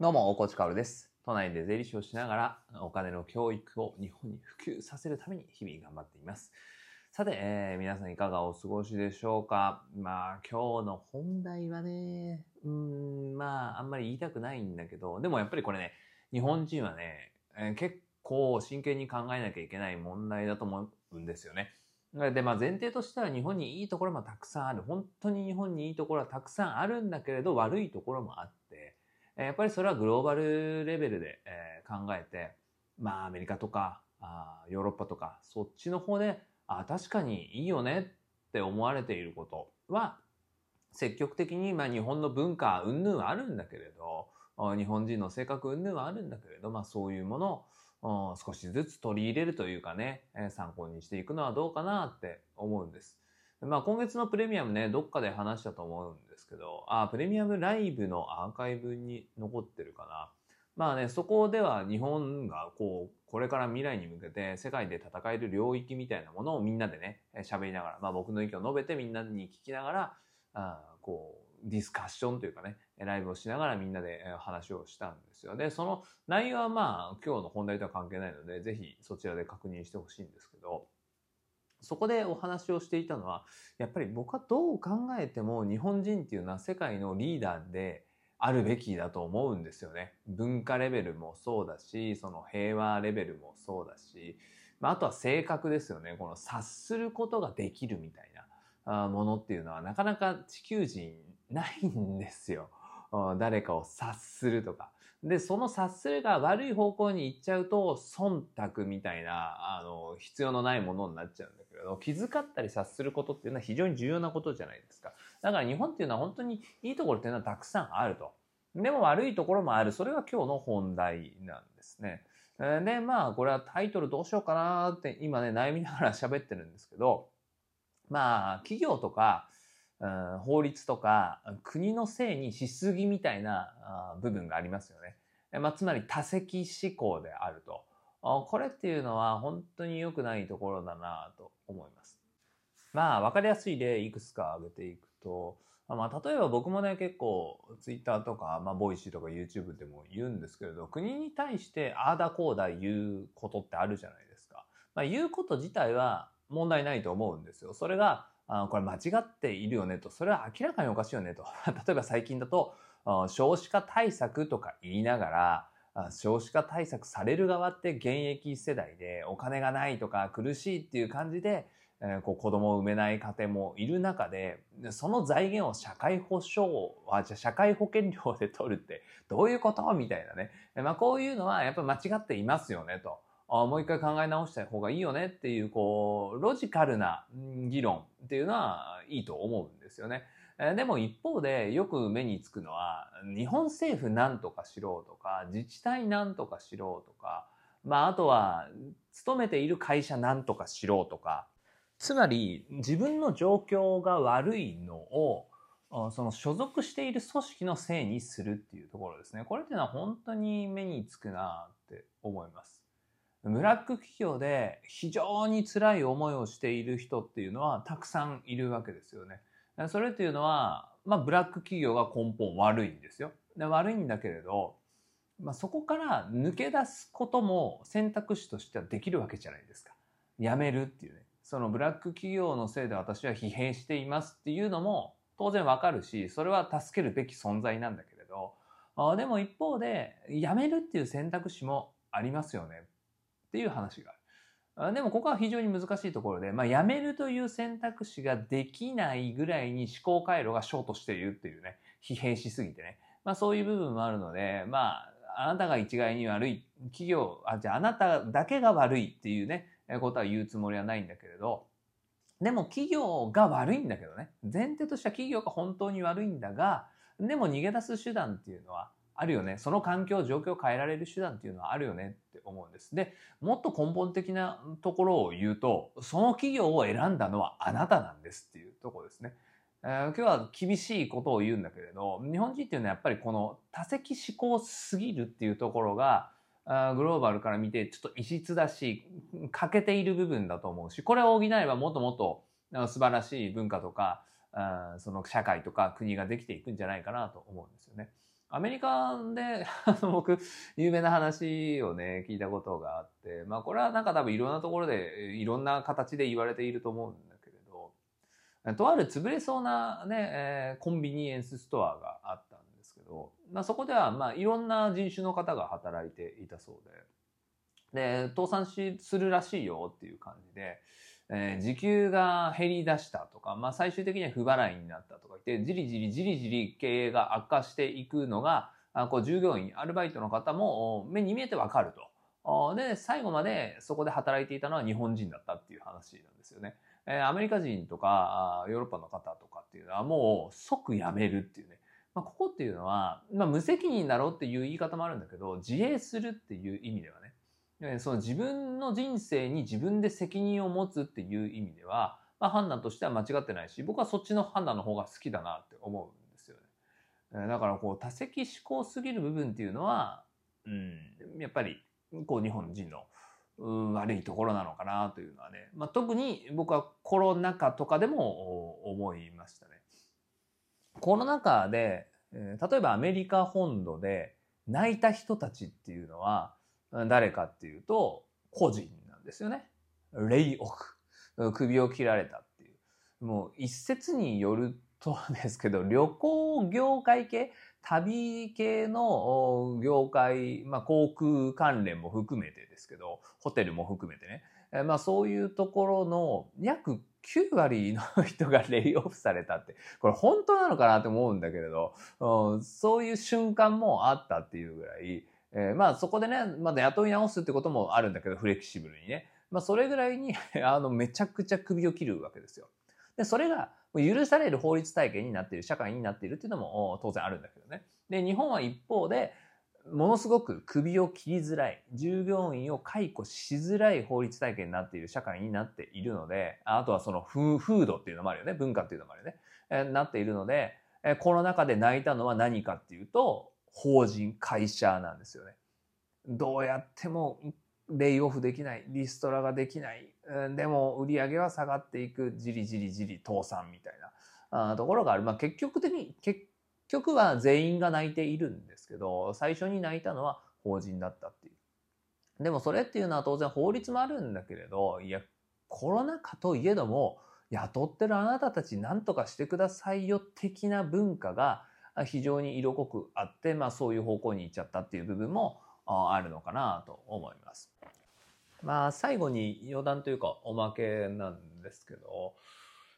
どうも、大河内かおるです。都内で税理士をしながら、お金の教育を日本に普及させるために日々頑張っています。さて、えー皆さんいかがお過ごしでしょうか？まあ、今日の本題はね、うん、まあ、あんまり言いたくないんだけど、でもやっぱりこれね、日本人はね、えー結構真剣に考えなきゃいけない問題だと思うんですよね。で、まあ前提としては日本にいいところもたくさんある。本当に日本にいいところはたくさんあるんだけれど、悪いところもあって、やっぱりそれはグローバルレベルで、え考えて、まあアメリカとかあヨーロッパとかそっちの方で、あ確かにいいよねって思われていることは、積極的に、まあ、日本の文化云々はあるんだけれど、日本人の性格云々はあるんだけれど、まあそういうものを少しずつ取り入れるというかね、参考にしていくのはどうかなって思うんです。まあ今月のプレミアムね、どっかで話したと思うんですけど、あ、プレミアムライブのアーカイブに残ってるかな。まあね、そこでは日本がこう、これから未来に向けて世界で戦える領域みたいなものをみんなでね、え喋りながら、まあ僕の意見を述べてみんなに聞きながら、あこう、ディスカッションというかね、ライブをしながらみんなで話をしたんですよ。で、その内容はまあ今日の本題とは関係ないので、ぜひそちらで確認してほしいんですけど、そこでお話をしていたのは、やっぱり僕はどう考えても日本人っていうのは世界のリーダーであるべきだと思うんですよね。文化レベルもそうだし、その平和レベルもそうだし、まあ、あとは性格ですよね。この察することができるみたいなものっていうのはなかなか地球人ないんですよ。誰かを察するとか。で、その察するが悪い方向に行っちゃうと、忖度みたいな、あの、必要のないものになっちゃうんだけど、気遣ったり察することっていうのは非常に重要なことじゃないですか。だから日本っていうのは本当にいいところっていうのはたくさんあると。でも悪いところもある。それが今日の本題なんですね。で、まあ、これはタイトルどうしようかなって今ね、悩みながら喋ってるんですけど、まあ、企業とか、法律とか国のせいにしすぎみたいな部分がありますよね。まあ、つまり多責思考であると。これっていうのは本当に良くないところだなと思います。まあ、わかりやすい例いくつか挙げていくと、まあ、例えば僕もね、結構、ツイッターとか、まあ、ボイシーとか YouTube でも言うんですけれど、国に対してああだこうだ言うことってあるじゃないですか。まあ、言うこと自体は問題ないと思うんですよ。それが、あこれ間違っているよねと、それは明らかにおかしいよねと。例えば最近だと、少子化対策とか言いながら、少子化対策される側って現役世代でお金がないとか苦しいっていう感じで、えーこう子供を産めない家庭もいる中で、その財源を社会保障、あ、じゃ社会保険料で取るってどういうこと？みたいなね。まあこういうのはやっぱ間違っていますよねと。あもう一回考え直した方がいいよねっていう、こう、ロジカルな議論っていうのはいいと思うんですよね。でも一方でよく目につくのは、日本政府なんとかしろとか、自治体なんとかしろとか、まああとは、勤めている会社なんとかしろとか、つまり自分の状況が悪いのを、その所属している組織のせいにするっていうところですね。これっていうのは本当に目につくなって思います。ブラック企業で非常に辛い思いをしている人っていうのはたくさんいるわけですよね。それっていうのは、まあブラック企業が根本悪いんですよ。で悪いんだけれど、まあそこから抜け出すことも選択肢としてはできるわけじゃないですか。辞めるっていうね。そのブラック企業のせいで私は疲弊していますっていうのも当然わかるし、それは助けるべき存在なんだけれど、あでも一方で辞めるっていう選択肢もありますよねっていう話がある。でもここは非常に難しいところで、まあ、辞めるという選択肢ができないぐらいに思考回路がショートしているっていうね、疲弊しすぎてね。まあそういう部分もあるので、まあ、あなたが一概に悪い、企業、あ、じゃああなただけが悪いっていうね、ことは言うつもりはないんだけれど、でも企業が悪いんだけどね、前提としては企業が本当に悪いんだが、でも逃げ出す手段っていうのはあるよね。その環境、状況を変えられる手段っていうのはあるよねって思うんです。で、もっと根本的なところを言うと、その企業を選んだのはあなたなんですっていうところですね。えー今日は厳しいことを言うんだけれど、日本人っていうのはやっぱりこの多責思考すぎるっていうところが、グローバルから見てちょっと異質だし、欠けている部分だと思うし、これを補えばもっともっとあ素晴らしい文化とか、その社会とか国ができていくんじゃないかなと思うんですよね。アメリカで、僕、有名な話をね、聞いたことがあって、まあこれはなんか多分いろんなところで、いろんな形で言われていると思うんだけれど、とある潰れそうなね、えー、コンビニエンスストアがあったんですけど、まあそこではまあいろんな人種の方が働いていたそうで、で、倒産し、するらしいよっていう感じで、えー、時給が減り出したとか、まあ最終的には不払いになったとか言って、じりじりじりじり経営が悪化していくのが、あこう従業員、アルバイトの方も目に見えてわかると。で、最後までそこで働いていたのは日本人だったっていう話なんですよね。えー、アメリカ人とかヨーロッパの方とかっていうのはもう即辞めるっていうね。まあ、ここっていうのは、まあ、無責任だろうっていう言い方もあるんだけど、自衛するっていう意味ではね、その自分の人生に自分で責任を持つっていう意味では、まあ、判断としては間違ってないし、僕はそっちの判断の方が好きだなって思うんですよね。だからこう多責思考すぎる部分っていうのは、うん、やっぱりこう日本人の、悪いところなのかなというのはね、まあ、特に僕はコロナ禍とかでも思いましたね。コロナ禍で、例えばアメリカ本土で泣いた人たちっていうのは、誰かっていうと、個人なんですよね。レイオフ。首を切られたっていう。もう一説によるとですけど、旅行業界系、旅系の業界、まあ航空関連も含めてですけど、ホテルも含めてね。まあそういうところの約9割の人がレイオフされたって、これ本当なのかなって思うんだけれど、そういう瞬間もあったっていうぐらい、えー、まあそこでね、まだ雇い直すってこともあるんだけど、フレキシブルにね。まあそれぐらいに あの、めちゃくちゃ首を切るわけですよ。で、それが許される法律体系になっている、社会になっているっていうのも当然あるんだけどね。で、日本は一方で、ものすごく首を切りづらい、従業員を解雇しづらい法律体系になっている社会になっているので、あとはその風土っていうのもあるよね、文化っていうのもあるよね、えなっているので、えコロナ禍で泣いたのは何かっていうと、法人、会社なんですよね。どうやってもレイオフできない、リストラができない、でも売り上げは下がっていく、じりじりじり倒産みたいなところがある。まあ結局的に、結局は全員が泣いているんですけど、最初に泣いたのは法人だったっていう。でもそれっていうのは当然法律もあるんだけれど、いや、コロナ禍といえども、雇ってるあなたたち何とかしてくださいよ的な文化が非常に色濃くあって、まあそういう方向に行っちゃったっていう部分もあるのかなと思います。まあ最後に余談というかおまけなんですけど、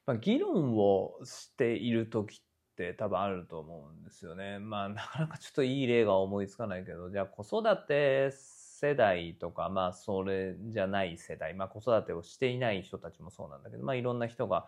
まあ、議論をしている時って多分あると思うんですよね。まあなかなかちょっといい例が思いつかないけど、じゃあ子育て世代とか、まあそれじゃない世代、まあ子育てをしていない人たちもそうなんだけど、まあいろんな人が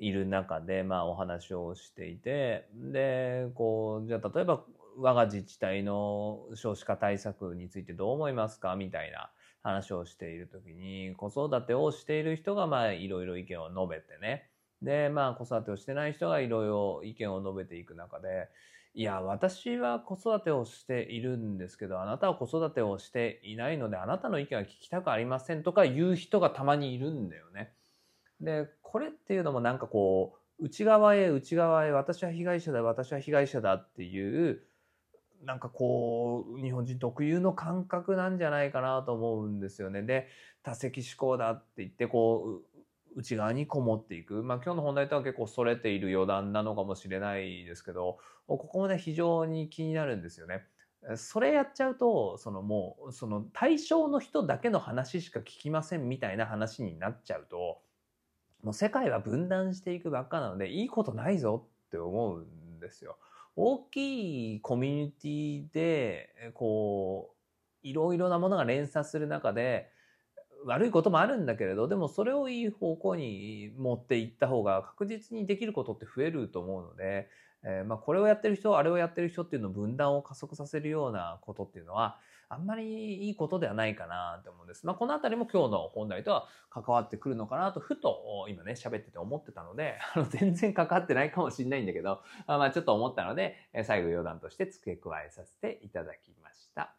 いる中で、まあお話をしていて、で、こう、じゃあ例えば我が自治体の少子化対策についてどう思いますか？みたいな話をしている時に、子育てをしている人がまあいろいろ意見を述べてね。で、まあ子育てをしてない人がいろいろ意見を述べていく中で、いや、私は子育てをしているんですけど、あなたは子育てをしていないので、あなたの意見は聞きたくありませんとか言う人がたまにいるんだよね。で、これっていうのもなんかこう、内側へ内側へ私は被害者だ、私は被害者だっていうなんかこう、日本人特有の感覚なんじゃないかなと思うんですよね。で、多責思考だって言って、こう、内側にこもっていく。まあ今日の本題とは結構それている余談なのかもしれないですけど、ここもね、非常に気になるんですよね。それやっちゃうと、そのもう、その対象の人だけの話しか聞きませんみたいな話になっちゃうと、もう世界は分断していくばっかなので、いいことないぞって思うんですよ。大きいコミュニティで、こう、いろいろなものが連鎖する中で、悪いこともあるんだけれど、でもそれをいい方向に持っていった方が確実にできることって増えると思うので、えー、まあこれをやってる人、あれをやってる人っていうのを分断を加速させるようなことっていうのは、あんまりいいことではないかなと思うんです。まあ、このあたりも今日の本題とは関わってくるのかなと、ふと今ね、喋ってて思ってたので、あの、全然関わってないかもしれないんだけど、あまあ、ちょっと思ったので、最後余談として付け加えさせていただきました。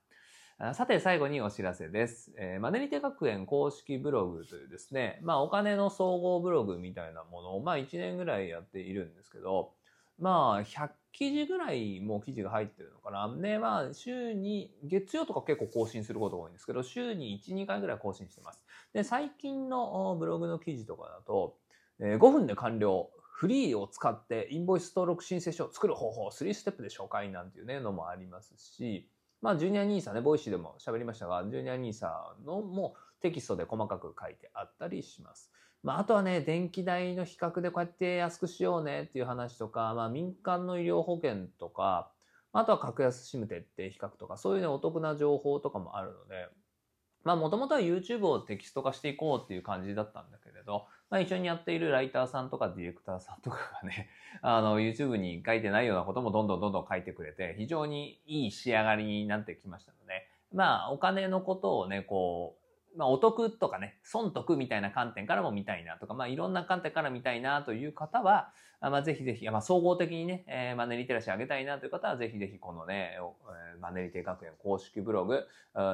さて、最後にお知らせです。えー、マネリテ学園公式ブログというですね、まあ、お金の総合ブログみたいなものを、まあ、1年ぐらいやっているんですけど、まあ、100記事ぐらいもう記事が入ってるのかな。で、まあ、週に、月曜とか結構更新することが多いんですけど、週に1、2回ぐらい更新してます。で、最近のブログの記事とかだと、えー、5分で完了。 freeeを使ってインボイス登録申請書を作る方法3ステップで紹介なんていうね、のもありますし、まあ、ジュニア NISA ね、ボイシーでも喋りましたが、ジュニア NISA のもテキストで細かく書いてあったりします。まあ、あとはね、電気代の比較でこうやって安くしようねっていう話とか、まあ、民間の医療保険とか、あとは格安 SIM って比較とか、そういうね、お得な情報とかもあるので、まあ、もともとは YouTube をテキスト化していこうっていう感じだったんだけれど、まあ、一緒にやっているライターさんとかディレクターさんとかがね、あの、YouTube に書いてないようなこともどんどんどんどん書いてくれて、非常にいい仕上がりになってきましたので、まあ、お金のことをね、こう、まあ、お得とかね、損得みたいな観点からも見たいなとか、まあ、いろんな観点から見たいなという方は、まあ、ぜひぜひ、まあ、総合的にね、えー、マネリテラシー上げたいなという方は、ぜひぜひこのね、えー、マネリテ学園公式ブログ、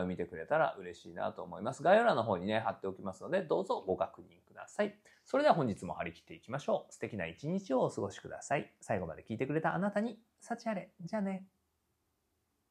見てくれたら嬉しいなと思います。概要欄の方にね、貼っておきますので、どうぞご確認ください。それでは本日も張り切っていきましょう。素敵な一日をお過ごしください。最後まで聞いてくれたあなたに、幸あれ。じゃあね。